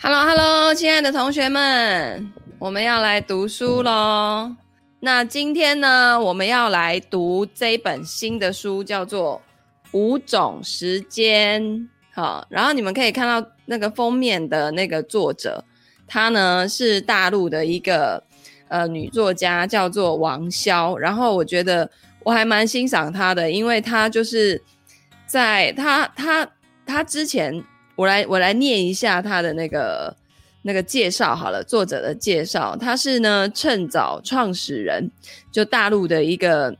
Hello，Hello，亲爱的同学们，我们要来读书喽。那今天呢，我们要来读这一本新的书，叫做《五种时间》。好，然后你们可以看到那个封面的那个作者，她呢是大陆的一个呃女作家，叫做王潇。然后我觉得我还蛮欣赏她的，因为她就是在她她她之前。我来，我来念一下他的那个那个介绍好了，作者的介绍，他是呢趁早创始人，就大陆的一个，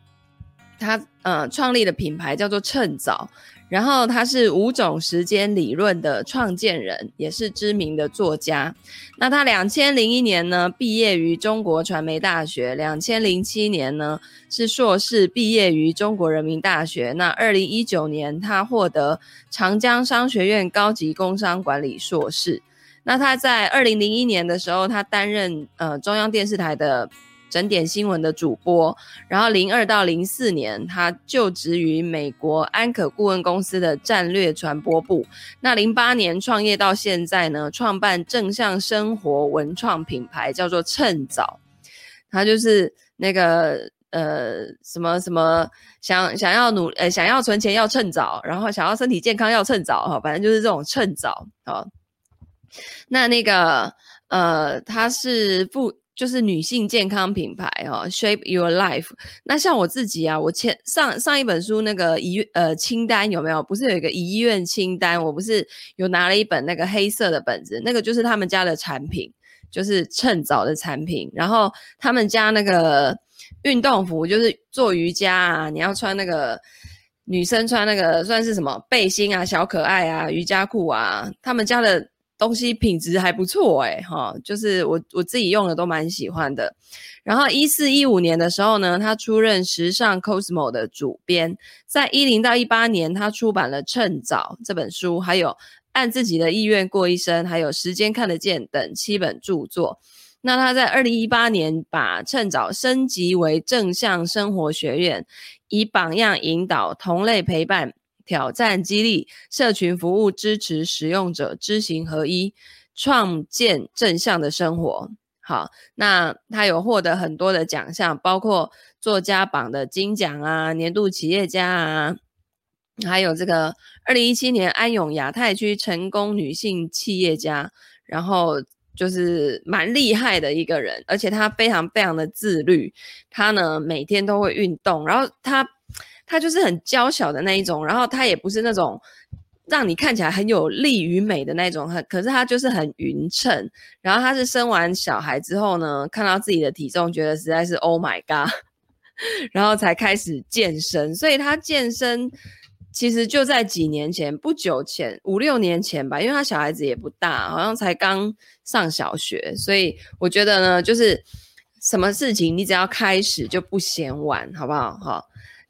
他呃创立的品牌叫做趁早。然后他是五种时间理论的创建人，也是知名的作家。那他两千零一年呢毕业于中国传媒大学，两千零七年呢是硕士毕业于中国人民大学。那二零一九年他获得长江商学院高级工商管理硕士。那他在二零零一年的时候，他担任呃中央电视台的。整点新闻的主播，然后零二到零四年，他就职于美国安可顾问公司的战略传播部。那零八年创业到现在呢，创办正向生活文创品牌，叫做趁早。他就是那个呃什么什么想想要努呃想要存钱要趁早，然后想要身体健康要趁早哈，反正就是这种趁早啊。那那个呃他是副。就是女性健康品牌、哦、，Shape Your Life。那像我自己啊，我前上上一本书那个医呃清单有没有？不是有一个医院清单？我不是有拿了一本那个黑色的本子，那个就是他们家的产品，就是趁早的产品。然后他们家那个运动服，就是做瑜伽啊，你要穿那个女生穿那个算是什么背心啊，小可爱啊，瑜伽裤啊，他们家的。东西品质还不错哎，哈，就是我我自己用的都蛮喜欢的。然后一四一五年的时候呢，他出任时尚 Cosmo 的主编。在一零到一八年，他出版了《趁早》这本书，还有《按自己的意愿过一生》，还有《时间看得见》等七本著作。那他在二零一八年把《趁早》升级为正向生活学院，以榜样引导同类陪伴。挑战激励社群服务，支持使用者知行合一，创建正向的生活。好，那他有获得很多的奖项，包括作家榜的金奖啊，年度企业家啊，还有这个二零一七年安永亚太区成功女性企业家。然后就是蛮厉害的一个人，而且他非常非常的自律，他呢每天都会运动，然后他。他就是很娇小的那一种，然后他也不是那种让你看起来很有力与美的那种，很可是他就是很匀称。然后他是生完小孩之后呢，看到自己的体重，觉得实在是 Oh my God，然后才开始健身。所以他健身其实就在几年前，不久前，五六年前吧，因为他小孩子也不大，好像才刚上小学。所以我觉得呢，就是什么事情你只要开始就不嫌晚，好不好？好。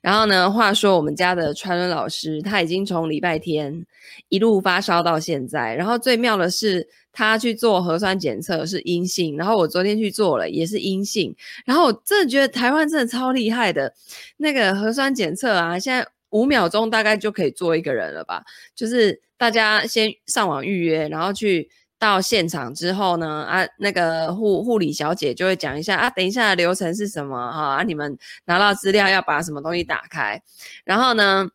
然后呢，话说我们家的川伦老师，他已经从礼拜天一路发烧到现在。然后最妙的是，他去做核酸检测是阴性，然后我昨天去做了也是阴性。然后我真的觉得台湾真的超厉害的，那个核酸检测啊，现在五秒钟大概就可以做一个人了吧？就是大家先上网预约，然后去。到现场之后呢，啊，那个护护理小姐就会讲一下啊，等一下流程是什么哈，啊，你们拿到资料要把什么东西打开，然后呢，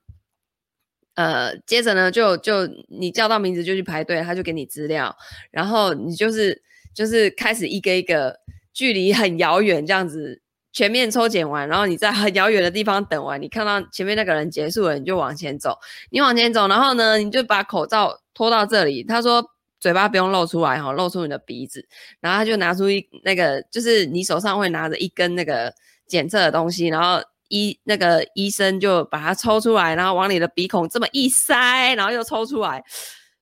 呃，接着呢就就你叫到名字就去排队，他就给你资料，然后你就是就是开始一个一个距离很遥远这样子全面抽检完，然后你在很遥远的地方等完，你看到前面那个人结束了，你就往前走，你往前走，然后呢你就把口罩脱到这里，他说。嘴巴不用露出来哈，露出你的鼻子，然后他就拿出一那个，就是你手上会拿着一根那个检测的东西，然后医那个医生就把它抽出来，然后往你的鼻孔这么一塞，然后又抽出来，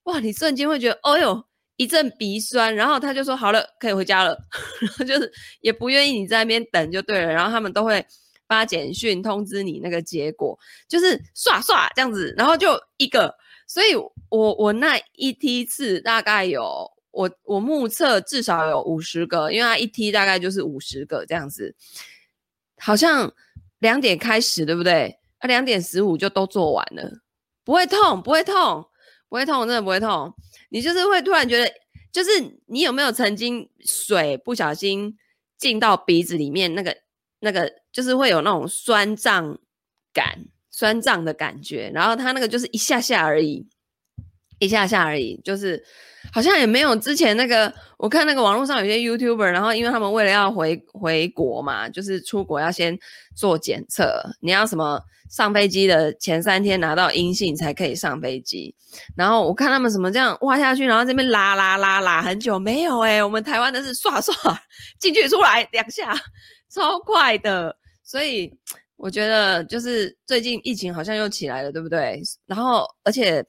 哇，你瞬间会觉得，哦哟，一阵鼻酸，然后他就说好了，可以回家了，然后就是也不愿意你在那边等就对了，然后他们都会发简讯通知你那个结果，就是刷刷这样子，然后就一个。所以我，我那一梯次大概有我我目测至少有五十个，因为它一梯大概就是五十个这样子，好像两点开始，对不对？啊，两点十五就都做完了，不会痛，不会痛，不会痛，真的不会痛。你就是会突然觉得就是你有没有曾经水不小心进到鼻子里面，那个那个就是会有那种酸胀感、酸胀的感觉，然后它那个就是一下下而已，一下下而已，就是。好像也没有之前那个，我看那个网络上有些 YouTuber，然后因为他们为了要回回国嘛，就是出国要先做检测，你要什么上飞机的前三天拿到阴性才可以上飞机。然后我看他们什么这样挖下去，然后这边拉拉拉拉很久没有诶、我们台湾的是刷刷 进去出来两下，超快的。所以我觉得就是最近疫情好像又起来了，对不对？然后而且。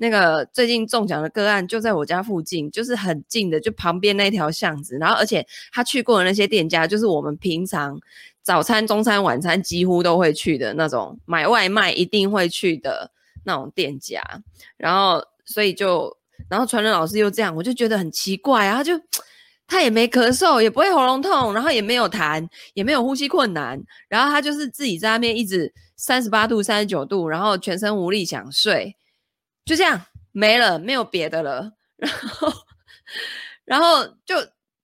那个最近中奖的个案就在我家附近，就是很近的，就旁边那条巷子。然后，而且他去过的那些店家，就是我们平常早餐、中餐、晚餐几乎都会去的那种，买外卖一定会去的那种店家。然后，所以就，然后传人老师又这样，我就觉得很奇怪啊。他就他也没咳嗽，也不会喉咙痛，然后也没有痰，也没有呼吸困难。然后他就是自己在那边一直三十八度、三十九度，然后全身无力想睡。就这样没了，没有别的了。然后，然后就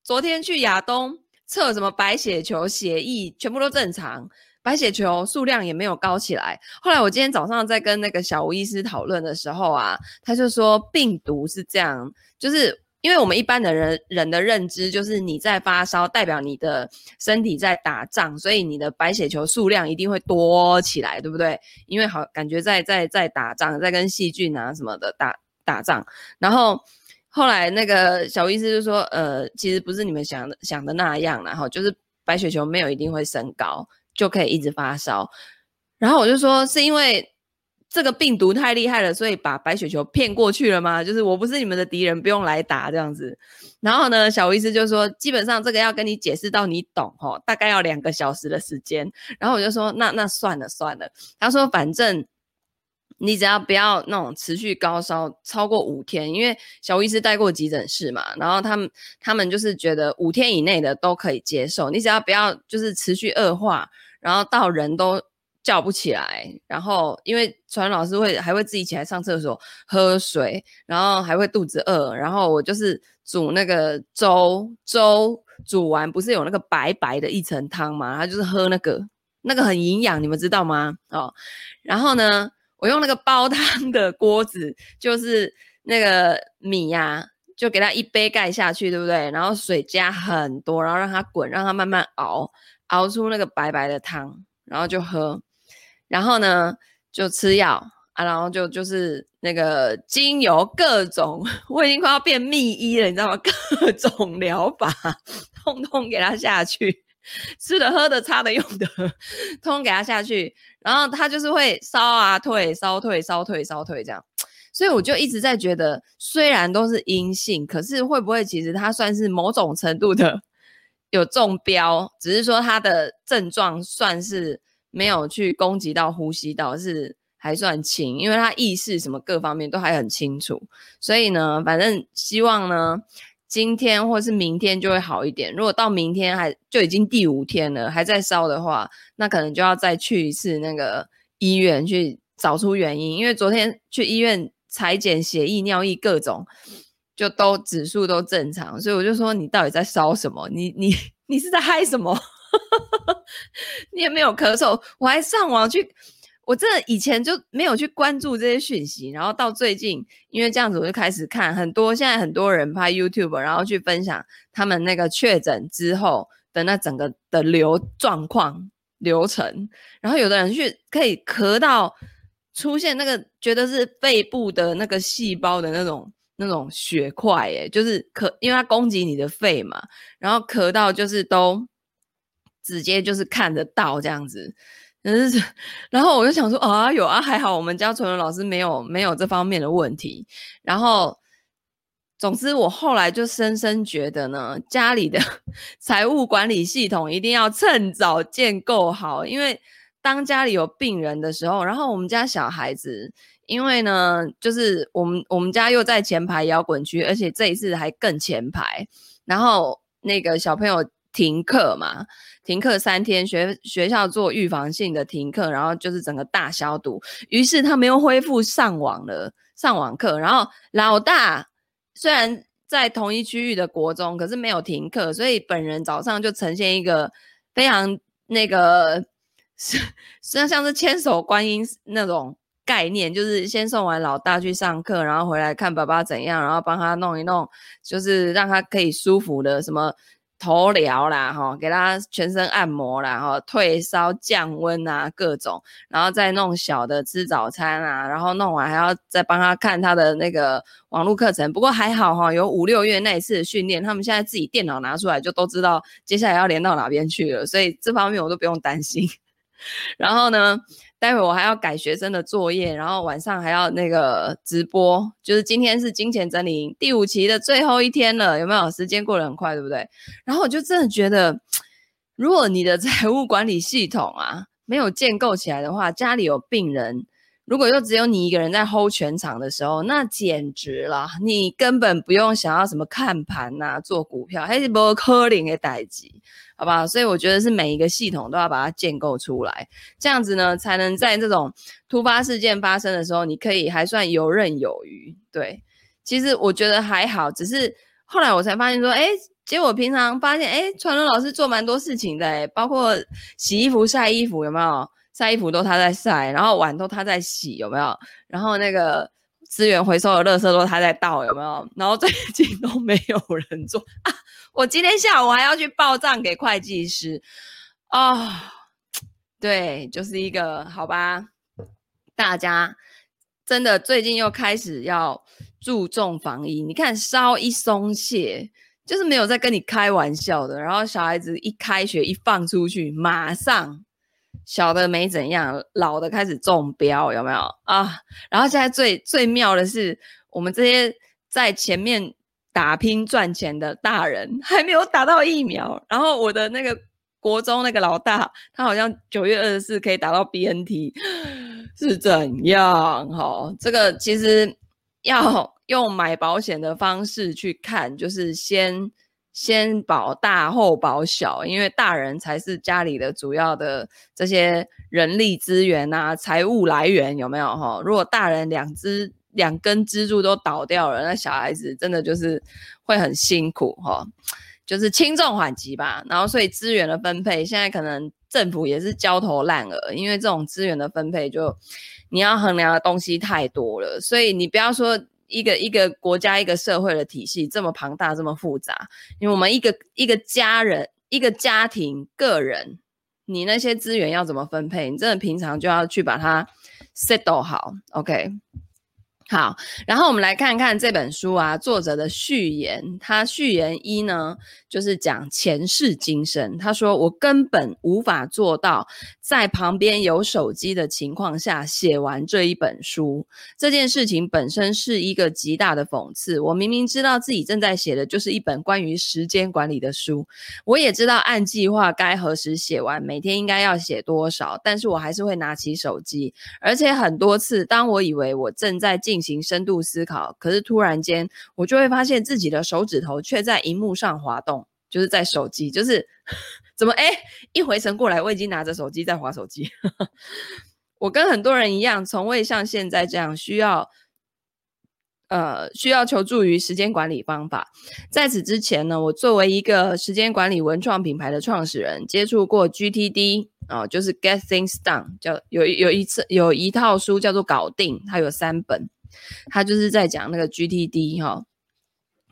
昨天去亚东测什么白血球、血液，全部都正常，白血球数量也没有高起来。后来我今天早上在跟那个小吴医师讨论的时候啊，他就说病毒是这样，就是。因为我们一般的人人的认知就是你在发烧，代表你的身体在打仗，所以你的白血球数量一定会多起来，对不对？因为好感觉在在在打仗，在跟细菌啊什么的打打仗。然后后来那个小医师就说，呃，其实不是你们想的想的那样，然后就是白血球没有一定会升高，就可以一直发烧。然后我就说是因为。这个病毒太厉害了，所以把白血球骗过去了吗？就是我不是你们的敌人，不用来打这样子。然后呢，小医师就说，基本上这个要跟你解释到你懂哦，大概要两个小时的时间。然后我就说，那那算了算了。他说，反正你只要不要那种持续高烧超过五天，因为小医师待过急诊室嘛，然后他们他们就是觉得五天以内的都可以接受，你只要不要就是持续恶化，然后到人都。叫不起来，然后因为传老师会还会自己起来上厕所喝水，然后还会肚子饿，然后我就是煮那个粥，粥煮完不是有那个白白的一层汤吗？他就是喝那个，那个很营养，你们知道吗？哦，然后呢，我用那个煲汤的锅子，就是那个米呀、就给它一杯盖下去，对不对？然后水加很多，然后让它滚，让它慢慢熬，熬出那个白白的汤，然后就喝。然后呢，就吃药啊，然后就就是那个精油各种，我已经快要变秘医了，你知道吗？各种疗法，通通给他下去，吃的、喝的、擦的、用的，通通给他下去。然后他就是会烧啊退，烧退，烧退，烧退这样。所以我就一直在觉得，虽然都是阴性，可是会不会其实他算是某种程度的 有中标？只是说他的症状算是。没有去攻击到呼吸道，是还算轻，因为他意识什么各方面都还很清楚，所以呢，反正希望呢，今天或是明天就会好一点。如果到明天还就已经第五天了，还在烧的话，那可能就要再去一次那个医院去找出原因。因为昨天去医院采检血液、尿液各种，就都指数都正常，所以我就说你到底在烧什么？你你 你是在嗨什么？你也没有咳嗽，我还上网去，我真的以前就没有去关注这些讯息，然后到最近，因为这样子我就开始看很多，现在很多人拍 YouTube，然后去分享他们那个确诊之后的那整个的流状况流程，然后有的人去可以咳到出现那个觉得是肺部的那个细胞的那种那种血块，诶，就是咳，因为它攻击你的肺嘛，然后咳到就是都。直接就是看得到这样子，嗯，然后我就想说啊，有啊，还好我们家纯文老师没有没有这方面的问题。然后，总之我后来就深深觉得呢，家里的 财务管理系统一定要趁早建构好，因为当家里有病人的时候，然后我们家小孩子，因为呢，就是我们我们家又在前排摇滚区，而且这一次还更前排，然后那个小朋友。停课嘛，停课三天，学学校做预防性的停课，然后就是整个大消毒。于是他们又恢复上网了，上网课。然后老大虽然在同一区域的国中，可是没有停课，所以本人早上就呈现一个非常那个，实际上像是千手观音那种概念，就是先送完老大去上课，然后回来看爸爸怎样，然后帮他弄一弄，就是让他可以舒服的什么。头疗啦，哈，给他全身按摩啦，哈，退烧降温啊，各种，然后再弄小的吃早餐啊，然后弄完还要再帮他看他的那个网络课程。不过还好哈，有五六月那一次的训练，他们现在自己电脑拿出来就都知道接下来要连到哪边去了，所以这方面我都不用担心。然后呢，待会我还要改学生的作业，然后晚上还要那个直播，就是今天是金钱整理营第五期的最后一天了，有没有？时间过得很快，对不对？然后我就真的觉得，如果你的 财务管理系统啊没有建构起来的话，家里有病人。如果又只有你一个人在 hold 全场的时候，那简直了！你根本不用想要什么看盘呐、做股票，还是不可能的代志，好不好？所以我觉得是每一个系统都要把它建构出来，这样子呢，才能在这种突发事件发生的时候，你可以还算游刃有余。对，其实我觉得还好，只是后来我才发现说，哎，结果平常发现，哎，传伦老师做蛮多事情的，包括洗衣服、晒衣服，有没有？晒衣服都他在晒，然后碗都他在洗，有没有？然后那个资源回收的垃圾都他在倒，有没有？然后最近都没有人做啊！我今天下午还要去报账给会计师啊、哦。对，就是一个好吧。大家真的最近又开始要注重防疫，你看稍一松懈，就是没有在跟你开玩笑的。然后小孩子一开学一放出去，马上。小的没怎样，老的开始中标，有没有啊？然后现在最最妙的是，我们这些在前面打拼赚钱的大人还没有打到疫苗。然后我的那个国中那个老大，他好像九月二十四可以打到 BNT，是怎样？哈，这个其实要用买保险的方式去看，就是先。先保大后保小，因为大人才是家里的主要的这些人力资源啊、财务来源，有没有哈？如果大人两只两根支柱都倒掉了，那小孩子真的就是会很辛苦哈，就是轻重缓急吧。然后所以资源的分配，现在可能政府也是焦头烂额，因为这种资源的分配就你要衡量的东西太多了，所以你不要说。一个一个国家一个社会的体系这么庞大这么复杂，因为我们一个一个家人一个家庭个人，你那些资源要怎么分配？你真的平常就要去把它 settle 好，OK。好，然后我们来看看这本书啊，作者的序言。他序言一呢，就是讲前世今生。他说：“我根本无法做到在旁边有手机的情况下写完这一本书。这件事情本身是一个极大的讽刺。我明明知道自己正在写的就是一本关于时间管理的书，我也知道按计划该何时写完，每天应该要写多少，但是我还是会拿起手机，而且很多次，当我以为我正在进进行深度思考，可是突然间我就会发现自己的手指头却在荧幕上滑动，就是在手机，就是 怎么哎，一回神过来，我已经拿着手机在滑手机。我跟很多人一样，从未像现在这样需要，呃，需要求助于时间管理方法。在此之前呢，我作为一个时间管理文创品牌的创始人，接触过 GTD。哦，就是 Get Things Done，叫有有一次有一套书叫做《搞定》，它有三本，他就是在讲那个 GTD 哈、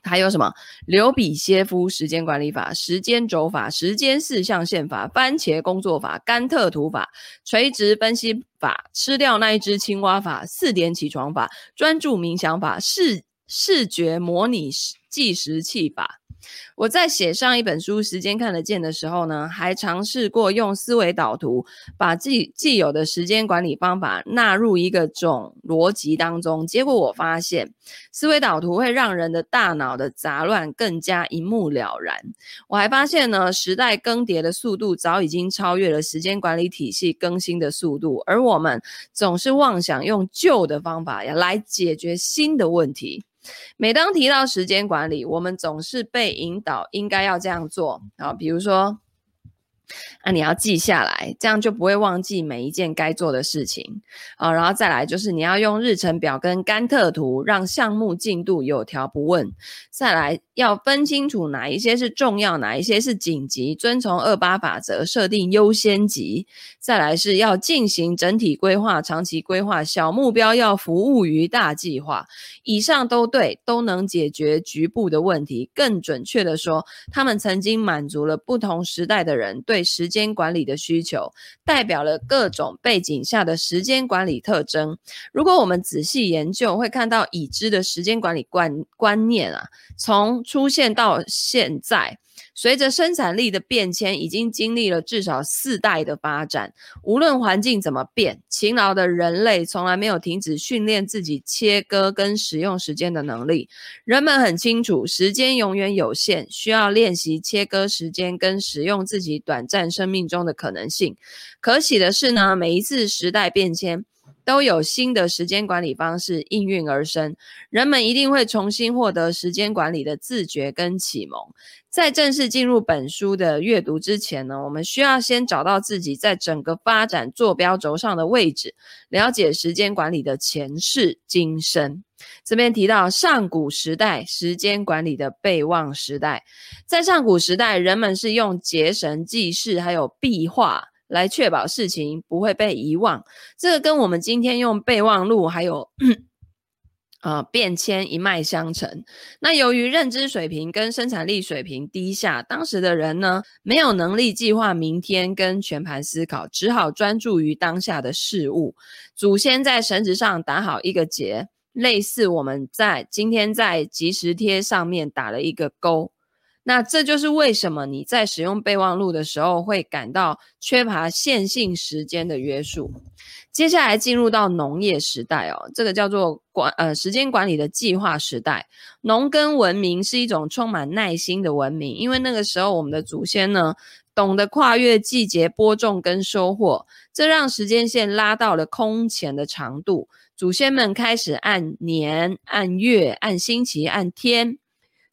还有什么刘比歇夫时间管理法、时间轴法、时间四象限法、番茄工作法、甘特图法、垂直分析法、吃掉那一只青蛙法、四点起床法、专注冥想法、视视觉模拟计时器法。我在写上一本书《时间看得见》的时候呢，还尝试过用思维导图把自己既有的时间管理方法纳入一个总逻辑当中。结果我发现，思维导图会让人的大脑的杂乱更加一目了然。我还发现呢，时代更迭的速度早已经超越了时间管理体系更新的速度，而我们总是妄想用旧的方法呀来解决新的问题。每当提到时间管理，我们总是被引导应该要这样做啊。比如说，那、你要记下来，这样就不会忘记每一件该做的事情啊。然后再来就是你要用日程表跟甘特图，让项目进度有条不紊。再来要分清楚哪一些是重要，哪一些是紧急，遵从二八法则设定优先级。再来是要进行整体规划、长期规划，小目标要服务于大计划。以上都对，都能解决局部的问题。更准确的说，他们曾经满足了不同时代的人对时间管理的需求，代表了各种背景下的时间管理特征。如果我们仔细研究，会看到已知的时间管理观观念啊，从出现到现在。随着生产力的变迁，已经经历了至少四代的发展。无论环境怎么变，勤劳的人类从来没有停止训练自己切割跟使用时间的能力。人们很清楚，时间永远有限，需要练习切割时间跟使用自己短暂生命中的可能性。可喜的是呢，每一次时代变迁，都有新的时间管理方式应运而生，人们一定会重新获得时间管理的自觉跟启蒙。在正式进入本书的阅读之前呢，我们需要先找到自己在整个发展坐标轴上的位置，了解时间管理的前世今生。这边提到上古时代时间管理的备忘时代，在上古时代，人们是用结绳记事，还有壁画。来确保事情不会被遗忘，这个跟我们今天用备忘录还有呃便签一脉相承。那由于认知水平跟生产力水平低下，当时的人呢，没有能力计划明天跟全盘思考，只好专注于当下的事物。祖先在绳子上打好一个结，类似我们在今天在即时贴上面打了一个勾。那这就是为什么你在使用备忘录的时候会感到缺乏线性时间的约束。接下来进入到农业时代哦，这个叫做管呃时间管理的计划时代。农耕文明是一种充满耐心的文明，因为那个时候我们的祖先呢懂得跨越季节播种跟收获，这让时间线拉到了空前的长度。祖先们开始按年、按月、按星期、按天。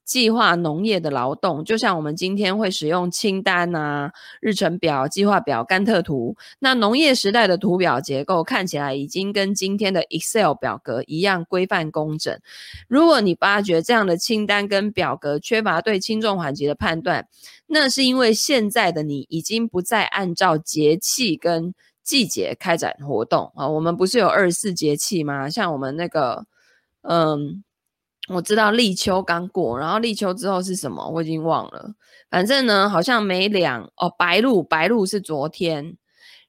计划农业的劳动，就像我们今天会使用清单啊、日程表、计划表、甘特图。那农业时代的图表结构看起来已经跟今天的 Excel 表格一样规范工整。如果你发觉这样的清单跟表格缺乏对轻重缓急的判断，那是因为现在的你已经不再按照节气跟季节开展活动啊。我们不是有二十四节气吗？像我们那个，嗯。我知道立秋刚过，然后立秋之后是什么？我已经忘了。反正呢，好像每两哦，白露，白露是昨天，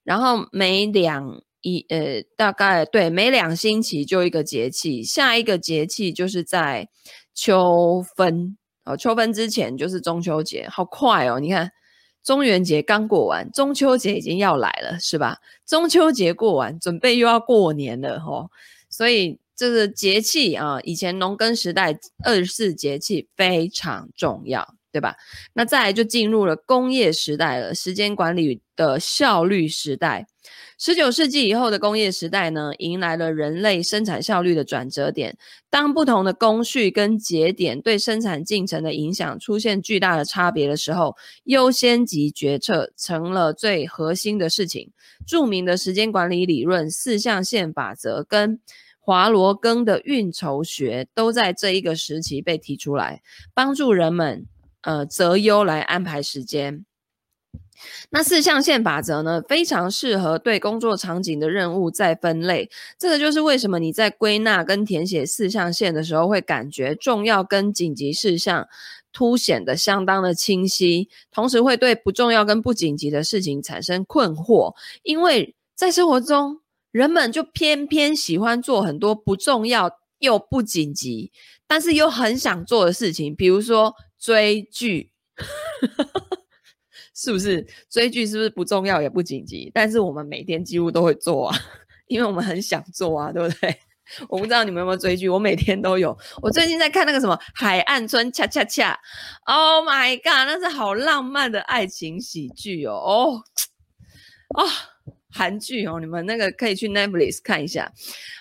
然后每两一呃，大概对，每两星期就一个节气，下一个节气就是在秋分哦，秋分之前就是中秋节，好快哦！你看，中元节刚过完，中秋节已经要来了，是吧？中秋节过完，准备又要过年了哦，所以。这个节气啊，以前农耕时代二十四节气非常重要，对吧？那再来就进入了工业时代了，时间管理的效率时代。十九世纪以后的工业时代呢，迎来了人类生产效率的转折点。当不同的工序跟节点对生产进程的影响出现巨大的差别的时候，优先级决策成了最核心的事情。著名的时间管理理论四象限法则跟华罗庚的运筹学都在这一个时期被提出来，帮助人们呃择优来安排时间。那四象限法则呢，非常适合对工作场景的任务再分类。这个就是为什么你在归纳跟填写四象限的时候，会感觉重要跟紧急事项凸显得相当的清晰，同时会对不重要跟不紧急的事情产生困惑，因为在生活中。人们就偏偏喜欢做很多不重要又不紧急，但是又很想做的事情，比如说追剧，是不是？追剧是不是不重要也不紧急？但是我们每天几乎都会做啊，因为我们很想做啊，对不对？我不知道你们有没有追剧，我每天都有。我最近在看那个什么《海岸村恰恰恰》，Oh my god，那是好浪漫的爱情喜剧哦，哦，啊。韩剧哦，你们那个可以去 Netflix 看一下。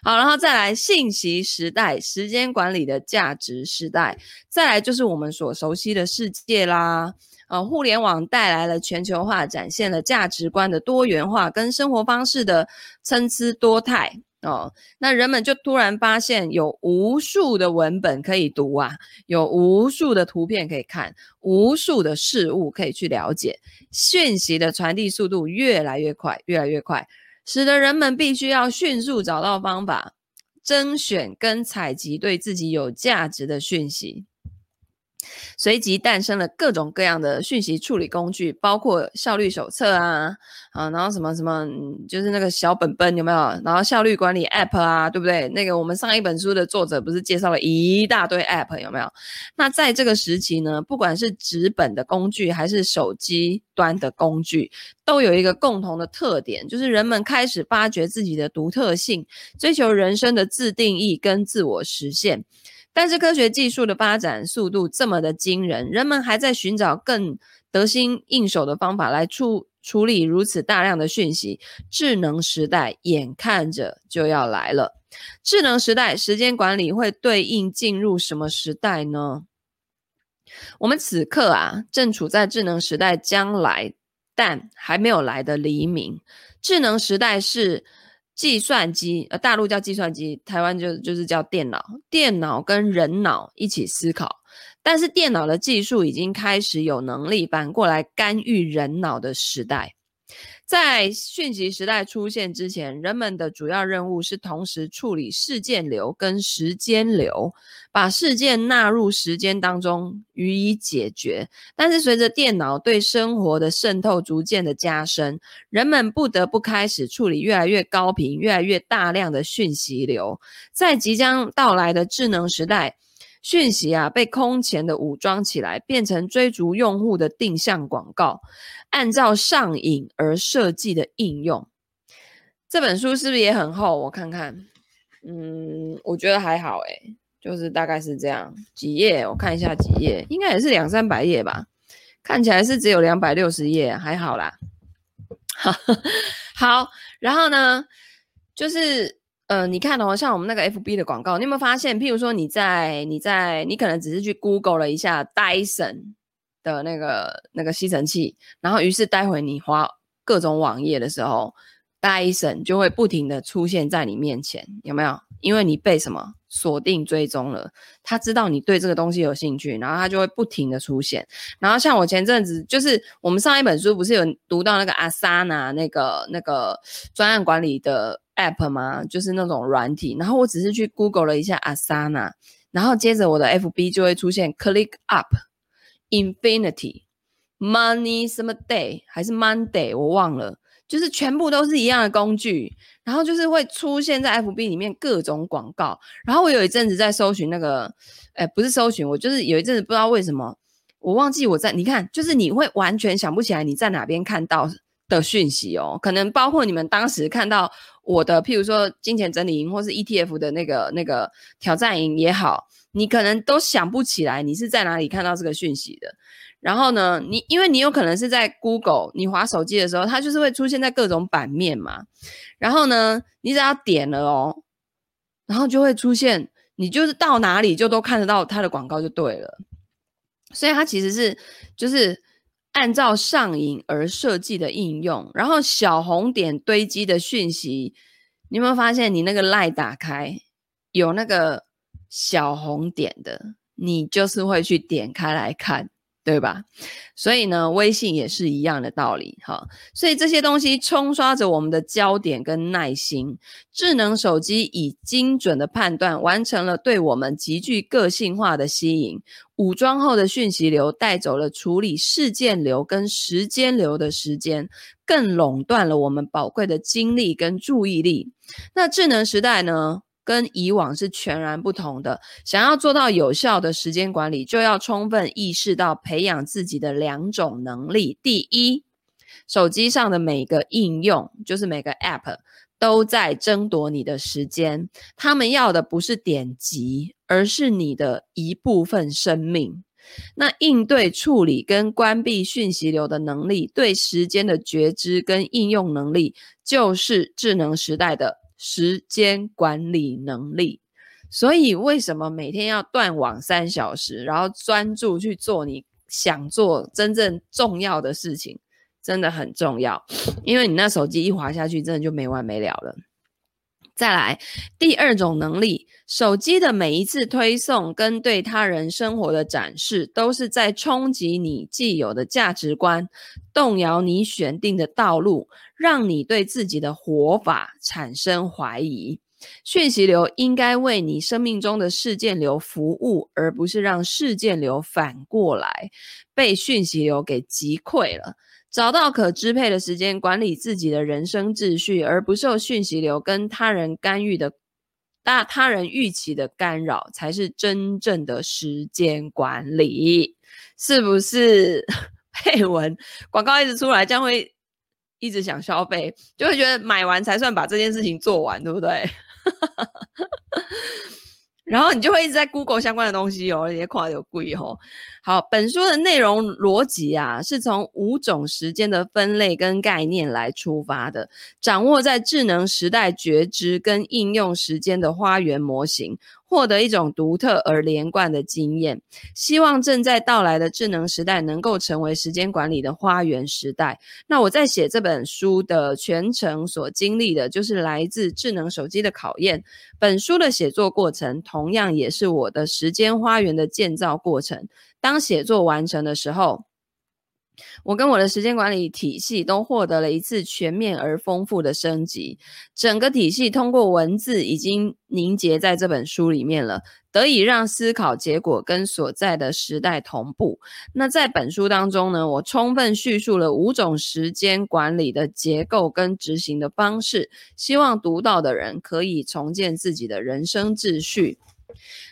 好，然后再来信息时代，时间管理的价值时代，再来就是我们所熟悉的世界啦。呃，互联网带来了全球化，展现了价值观的多元化跟生活方式的参差多态。哦，那人们就突然发现有无数的文本可以读啊，有无数的图片可以看，无数的事物可以去了解，讯息的传递速度越来越快，越来越快，使得人们必须要迅速找到方法，甄选跟采集对自己有价值的讯息。随即诞生了各种各样的讯息处理工具，包括效率手册啊，啊，然后什么什么，就是那个小本本有没有？然后效率管理 App 啊，对不对？那个我们上一本书的作者不是介绍了一大堆 App 有没有？那在这个时期呢，不管是纸本的工具还是手机端的工具，都有一个共同的特点，就是人们开始发掘自己的独特性，追求人生的自定义跟自我实现。但是科学技术的发展速度这么的惊人，人们还在寻找更得心应手的方法来处处理如此大量的讯息。智能时代眼看着就要来了。智能时代时间管理会对应进入什么时代呢？我们此刻啊，正处在智能时代将来但还没有来的黎明。智能时代是。计算机，呃，大陆叫计算机，台湾就就是叫电脑。电脑跟人脑一起思考，但是电脑的技术已经开始有能力反过来干预人脑的时代。在讯息时代出现之前，人们的主要任务是同时处理事件流跟时间流，把事件纳入时间当中予以解决。但是随着电脑对生活的渗透逐渐的加深，人们不得不开始处理越来越高频、越来越大量的讯息流。在即将到来的智能时代，讯息啊，被空前的武装起来，变成追逐用户的定向广告，按照上瘾而设计的应用。这本书是不是也很厚？我看看，嗯，我觉得还好，诶，就是大概是这样，几页？我看一下几页，应该也是两三百页吧，看起来是只有两百六十页，还好啦。好，然后呢，就是。呃，你看哦，像我们那个 FB 的广告，你有没有发现？譬如说，你在你在你可能只是去 Google 了一下 Dyson 的那个那个吸尘器，然后于是待会你滑各种网页的时候，Dyson 就会不停的出现在你面前，有没有？因为你被什么锁定追踪了，他知道你对这个东西有兴趣，然后他就会不停的出现。然后像我前阵子就是我们上一本书不是有读到那个 Asana 那个那个专案管理的。app 吗？就是那种软体，然后我只是去 Google 了一下 Asana，然后接着我的 FB 就会出现 Click Up、Infinity、Money 什么 Day 还是 Monday，我忘了，就是全部都是一样的工具，然后就是会出现在 FB 里面各种广告。然后我有一阵子在搜寻那个，哎，不是搜寻，我就是有一阵子不知道为什么，我忘记我在，你看，就是你会完全想不起来你在哪边看到的讯息哦，可能包括你们当时看到我的，譬如说金钱整理营或是 ETF 的那个那个挑战营也好，你可能都想不起来你是在哪里看到这个讯息的。然后呢，你因为你有可能是在 Google，你滑手机的时候，它就是会出现在各种版面嘛。然后呢，你只要点了哦，然后就会出现，你就是到哪里就都看得到它的广告就对了。所以它其实是就是。按照上瘾而设计的应用，然后小红点堆积的讯息，你有没有发现？你那个 LINE 打开有那个小红点的，你就是会去点开来看。对吧？所以呢，微信也是一样的道理哈。所以这些东西冲刷着我们的焦点跟耐心。智能手机以精准的判断完成了对我们极具个性化的吸引。武装后的讯息流带走了处理事件流跟时间流的时间，更垄断了我们宝贵的精力跟注意力。那智能时代呢？跟以往是全然不同的。想要做到有效的时间管理，就要充分意识到培养自己的两种能力。第一，手机上的每个应用，就是每个 App 都在争夺你的时间。他们要的不是点击，而是你的一部分生命。那应对、处理跟关闭讯息流的能力，对时间的觉知跟应用能力，就是智能时代的。时间管理能力，所以为什么每天要断网三小时，然后专注去做你想做真正重要的事情，真的很重要。因为你那手机一滑下去，真的就没完没了了。再来，第二种能力，手机的每一次推送跟对他人生活的展示，都是在冲击你既有的价值观，动摇你选定的道路，让你对自己的活法产生怀疑。讯息流应该为你生命中的事件流服务，而不是让事件流反过来被讯息流给击溃了。找到可支配的时间，管理自己的人生秩序，而不受讯息流跟他人干预的大他人预期的干扰，才是真正的时间管理，是不是？配文广告一直出来，将会一直想消费，就会觉得买完才算把这件事情做完，对不对？然后你就会一直在 Google 相关的东西哦，也跨有贵哦。好，本书的内容逻辑啊，是从五种时间的分类跟概念来出发的，掌握在智能时代觉知跟应用时间的花园模型，获得一种独特而连贯的经验。希望正在到来的智能时代能够成为时间管理的花园时代。那我在写这本书的全程所经历的，就是来自智能手机的考验。本书的写作过程，同样也是我的时间花园的建造过程。当写作完成的时候，我跟我的时间管理体系都获得了一次全面而丰富的升级。整个体系通过文字已经凝结在这本书里面了，得以让思考结果跟所在的时代同步。那在本书当中呢，我充分叙述了五种时间管理的结构跟执行的方式，希望读到的人可以重建自己的人生秩序。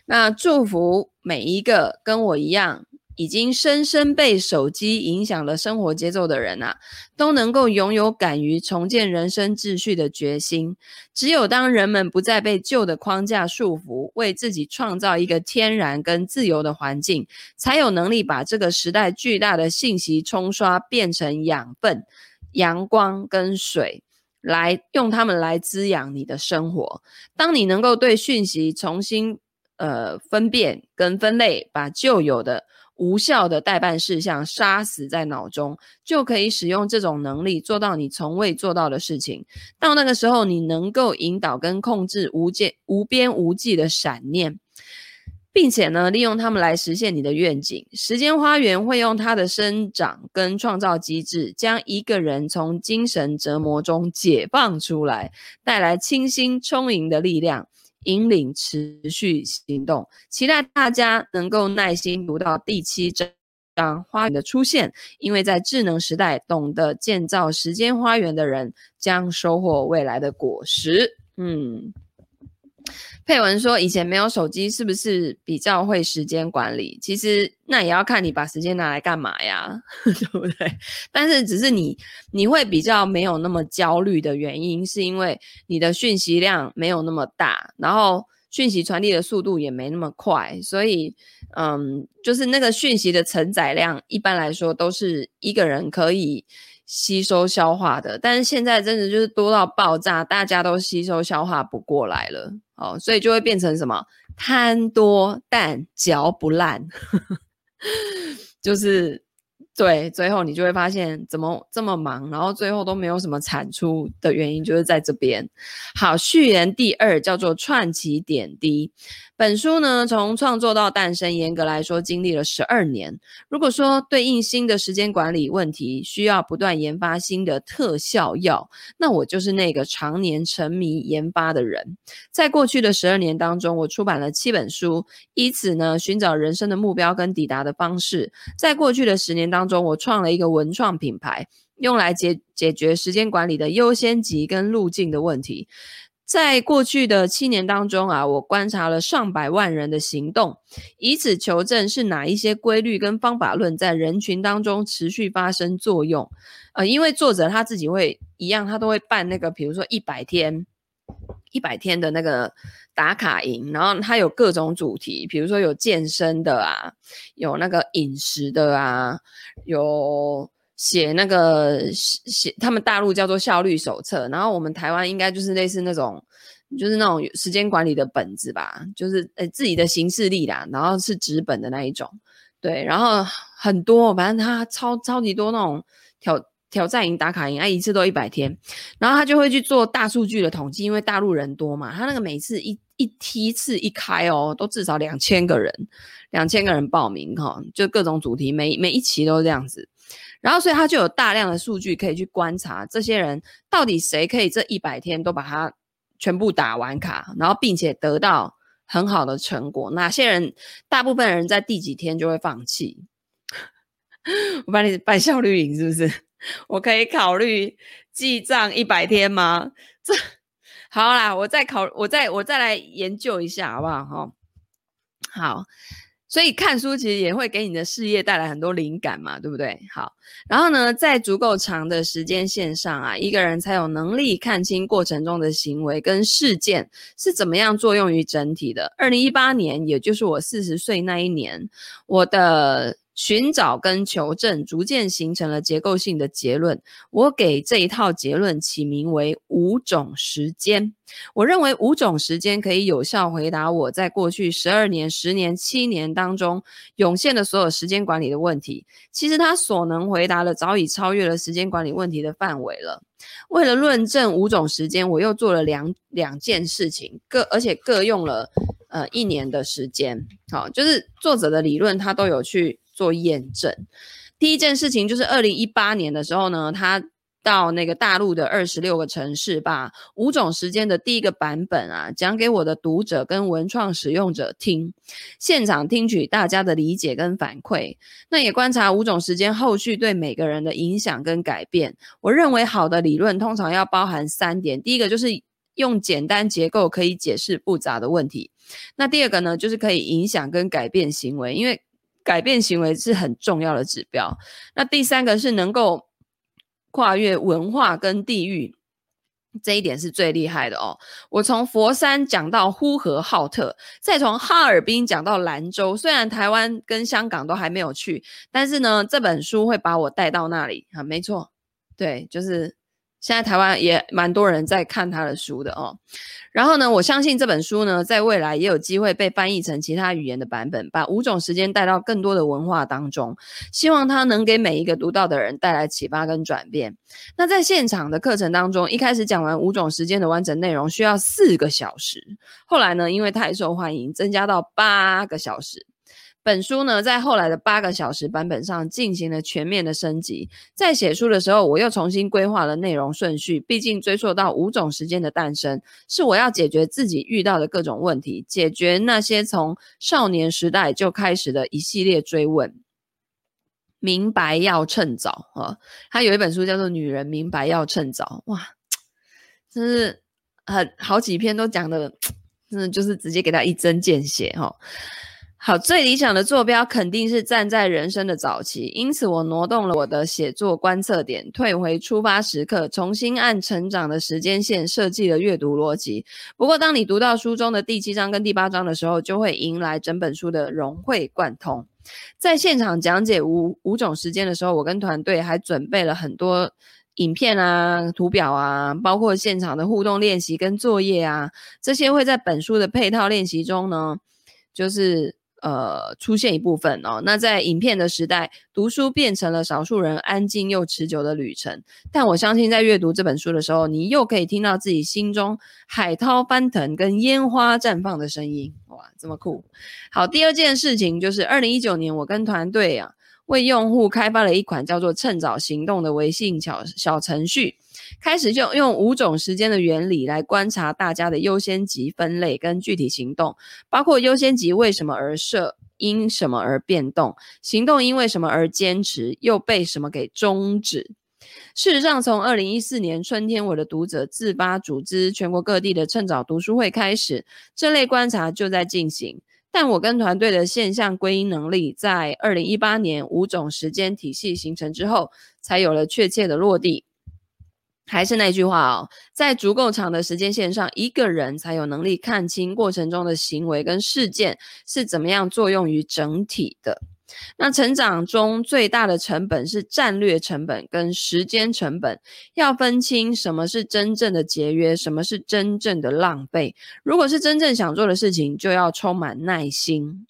那祝福每一个跟我一样已经深深被手机影响了生活节奏的人啊，都能够拥有敢于重建人生秩序的决心。只有当人们不再被旧的框架束缚，为自己创造一个天然跟自由的环境，才有能力把这个时代巨大的信息冲刷变成养分、阳光跟水，来用它们来滋养你的生活。当你能够对讯息重新呃，分辨跟分类，把旧有的无效的待办事项杀死在脑中，就可以使用这种能力做到你从未做到的事情。到那个时候，你能够引导跟控制无界无边无际的闪念，并且呢，利用它们来实现你的愿景。时间花园会用它的生长跟创造机制，将一个人从精神折磨中解放出来，带来清新充盈的力量。引领持续行动，期待大家能够耐心读到第七章花园的出现，因为在智能时代，懂得建造时间花园的人将收获未来的果实。嗯。佩文说：“以前没有手机，是不是比较会时间管理？其实那也要看你把时间拿来干嘛呀，对不对？但是只是你你会比较没有那么焦虑的原因，是因为你的讯息量没有那么大，然后讯息传递的速度也没那么快，所以嗯，就是那个讯息的承载量，一般来说都是一个人可以。”吸收消化的，但是现在真的就是多到爆炸，大家都吸收消化不过来了，哦，所以就会变成什么贪多但嚼不烂，就是。对，最后你就会发现怎么这么忙，然后最后都没有什么产出的原因就是在这边。好，序言第二叫做串起点滴。本书呢，从创作到诞生，严格来说经历了十二年。如果说对应新的时间管理问题，需要不断研发新的特效药，那我就是那个常年沉迷研发的人。在过去的十二年当中，我出版了七本书，以此呢寻找人生的目标跟抵达的方式。在过去的十年当中中，我创了一个文创品牌，用来解解决时间管理的优先级跟路径的问题。在过去的七年当中啊，我观察了上百万人的行动，以此求证是哪一些规律跟方法论在人群当中持续发生作用。呃，因为作者他自己会一样，他都会办那个，比如说一百天。一百天的那个打卡营，然后它有各种主题，比如说有健身的啊，有那个饮食的啊，有写那个写他们大陆叫做效率手册，然后我们台湾应该就是类似那种，就是那种时间管理的本子吧，就是呃自己的行事历啦，然后是纸本的那一种。对，然后很多，反正他超超级多那种挑挑战营打卡营，啊，一次都一百天，然后他就会去做大数据的统计，因为大陆人多嘛，他那个每次一一梯次一开哦，都至少两千个人，两千个人报名哈、哦，就各种主题，每每一期都是这样子，然后所以他就有大量的数据可以去观察这些人到底谁可以这一百天都把它全部打完卡，然后并且得到很好的成果，哪些人大部分人在第几天就会放弃？我帮你办效率营是不是？我可以考虑记账一百天吗？这好啦，我再考，我再我再来研究一下，好不好？哈，好。所以看书其实也会给你的事业带来很多灵感嘛，对不对？好，然后呢，在足够长的时间线上啊，一个人才有能力看清过程中的行为跟事件是怎么样作用于整体的。二零一八年，也就是我四十岁那一年，我的。寻找跟求证逐渐形成了结构性的结论。我给这一套结论起名为“五种时间”。我认为五种时间可以有效回答我在过去十二年、十年、七年当中涌现的所有时间管理的问题。其实它所能回答的早已超越了时间管理问题的范围了。为了论证五种时间，我又做了两两件事情，各而且各用了呃一年的时间。好，就是作者的理论，他都有去。做验证，第一件事情就是二零一八年的时候呢，他到那个大陆的二十六个城市，把五种时间的第一个版本啊讲给我的读者跟文创使用者听，现场听取大家的理解跟反馈，那也观察五种时间后续对每个人的影响跟改变。我认为好的理论通常要包含三点，第一个就是用简单结构可以解释复杂的问题，那第二个呢就是可以影响跟改变行为，因为。改变行为是很重要的指标。那第三个是能够跨越文化跟地域，这一点是最厉害的哦。我从佛山讲到呼和浩特，再从哈尔滨讲到兰州。虽然台湾跟香港都还没有去，但是呢，这本书会把我带到那里啊。没错，对，就是。现在台湾也蛮多人在看他的书的哦，然后呢，我相信这本书呢，在未来也有机会被翻译成其他语言的版本，把五种时间带到更多的文化当中。希望它能给每一个读到的人带来启发跟转变。那在现场的课程当中，一开始讲完五种时间的完整内容需要四个小时，后来呢，因为太受欢迎，增加到八个小时。本书呢，在后来的八个小时版本上进行了全面的升级。在写书的时候，我又重新规划了内容顺序。毕竟追溯到五种时间的诞生，是我要解决自己遇到的各种问题，解决那些从少年时代就开始的一系列追问。明白要趁早啊！他有一本书叫做《女人明白要趁早》，哇，真是很好几篇都讲的，真的就是直接给他一针见血哈。好，最理想的坐标肯定是站在人生的早期，因此我挪动了我的写作观测点，退回出发时刻，重新按成长的时间线设计了阅读逻辑。不过，当你读到书中的第七章跟第八章的时候，就会迎来整本书的融会贯通。在现场讲解五五种时间的时候，我跟团队还准备了很多影片啊、图表啊，包括现场的互动练习跟作业啊，这些会在本书的配套练习中呢，就是。呃，出现一部分哦。那在影片的时代，读书变成了少数人安静又持久的旅程。但我相信，在阅读这本书的时候，你又可以听到自己心中海涛翻腾跟烟花绽放的声音。哇，这么酷！好，第二件事情就是，二零一九年，我跟团队啊，为用户开发了一款叫做“趁早行动”的微信小小程序。开始就用五种时间的原理来观察大家的优先级分类跟具体行动，包括优先级为什么而设，因什么而变动，行动因为什么而坚持，又被什么给终止。事实上，从二零一四年春天，我的读者自发组织全国各地的趁早读书会开始，这类观察就在进行。但我跟团队的现象归因能力，在二零一八年五种时间体系形成之后，才有了确切的落地。还是那句话哦，在足够长的时间线上，一个人才有能力看清过程中的行为跟事件是怎么样作用于整体的。那成长中最大的成本是战略成本跟时间成本，要分清什么是真正的节约，什么是真正的浪费。如果是真正想做的事情，就要充满耐心。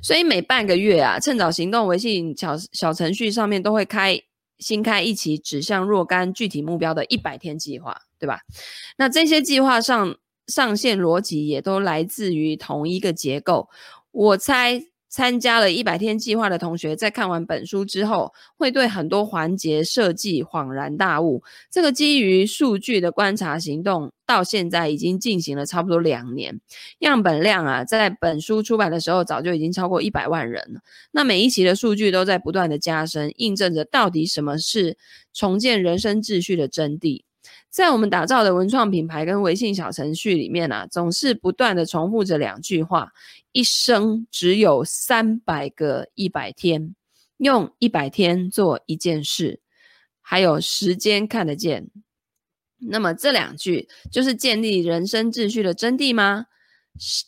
所以每半个月啊，趁早行动微信小小程序上面都会开新开一期指向若干具体目标的一百天计划，对吧？那这些计划上上线逻辑也都来自于同一个结构，我猜。参加了一百天计划的同学，在看完本书之后，会对很多环节设计恍然大悟。这个基于数据的观察行动，到现在已经进行了差不多两年，样本量啊，在本书出版的时候，早就已经超过一百万人了。那每一期的数据都在不断的加深，印证着到底什么是重建人生秩序的真谛。在我们打造的文创品牌跟微信小程序里面啊，总是不断的重复着两句话：一生只有三百个一百天，用一百天做一件事，还有时间看得见。那么这两句就是建立人生秩序的真谛吗？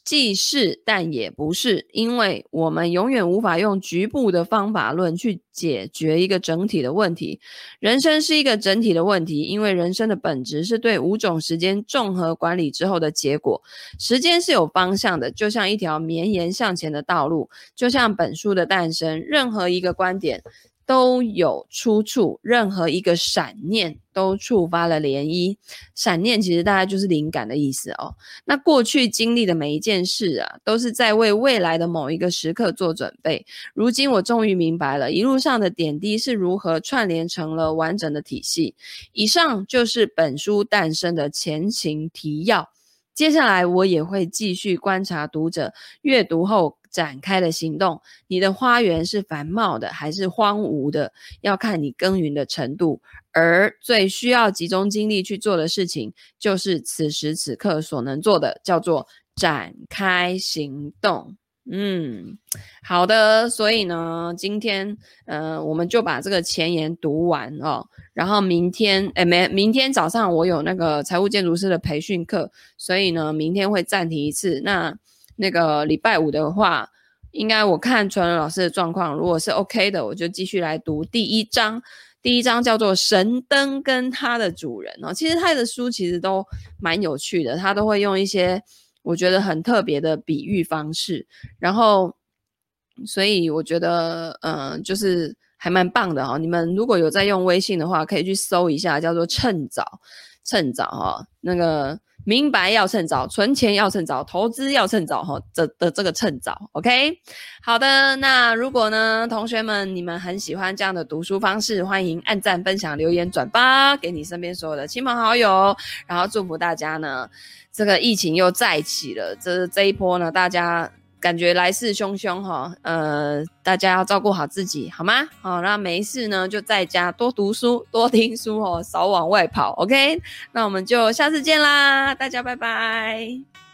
既是，但也不是，因为我们永远无法用局部的方法论去解决一个整体的问题。人生是一个整体的问题，因为人生的本质是对五种时间综合管理之后的结果。时间是有方向的，就像一条绵延向前的道路，就像本书的诞生，任何一个观点。都有出处，任何一个闪念都触发了涟漪。闪念其实大概就是灵感的意思哦。那过去经历的每一件事啊，都是在为未来的某一个时刻做准备。如今我终于明白了，一路上的点滴是如何串联成了完整的体系。以上就是本书诞生的前情提要。接下来我也会继续观察读者阅读后展开的行动，你的花园是繁茂的还是荒芜的，要看你耕耘的程度。而最需要集中精力去做的事情，就是此时此刻所能做的，叫做展开行动。嗯，好的。所以呢，今天呃，我们就把这个前言读完哦。然后明天，诶，没，明天早上我有那个财务建筑师的培训课，所以呢，明天会暂停一次。那那个礼拜五的话，应该我看纯老师的状况，如果是 OK 的，我就继续来读第一章。第一章叫做《神灯跟它的主人》哦。其实他的书其实都蛮有趣的，他都会用一些我觉得很特别的比喻方式。然后，所以我觉得，嗯、就是还蛮棒的哦。你们如果有在用微信的话，可以去搜一下，叫做“趁早”，趁早哈、哦，那个。明白要趁早，存钱要趁早，投资要趁早，哈，这的这个趁早，OK，好的，那如果呢，同学们你们很喜欢这样的读书方式，欢迎按赞、分享、留言、转发给你身边所有的亲朋好友，然后祝福大家呢，这个疫情又再起了，这这一波呢，大家。感觉来势汹汹哈，呃，大家要照顾好自己，好吗？好，那没事呢，就在家多读书、多听书哦，少往外跑。OK，那我们就下次见啦，大家拜拜。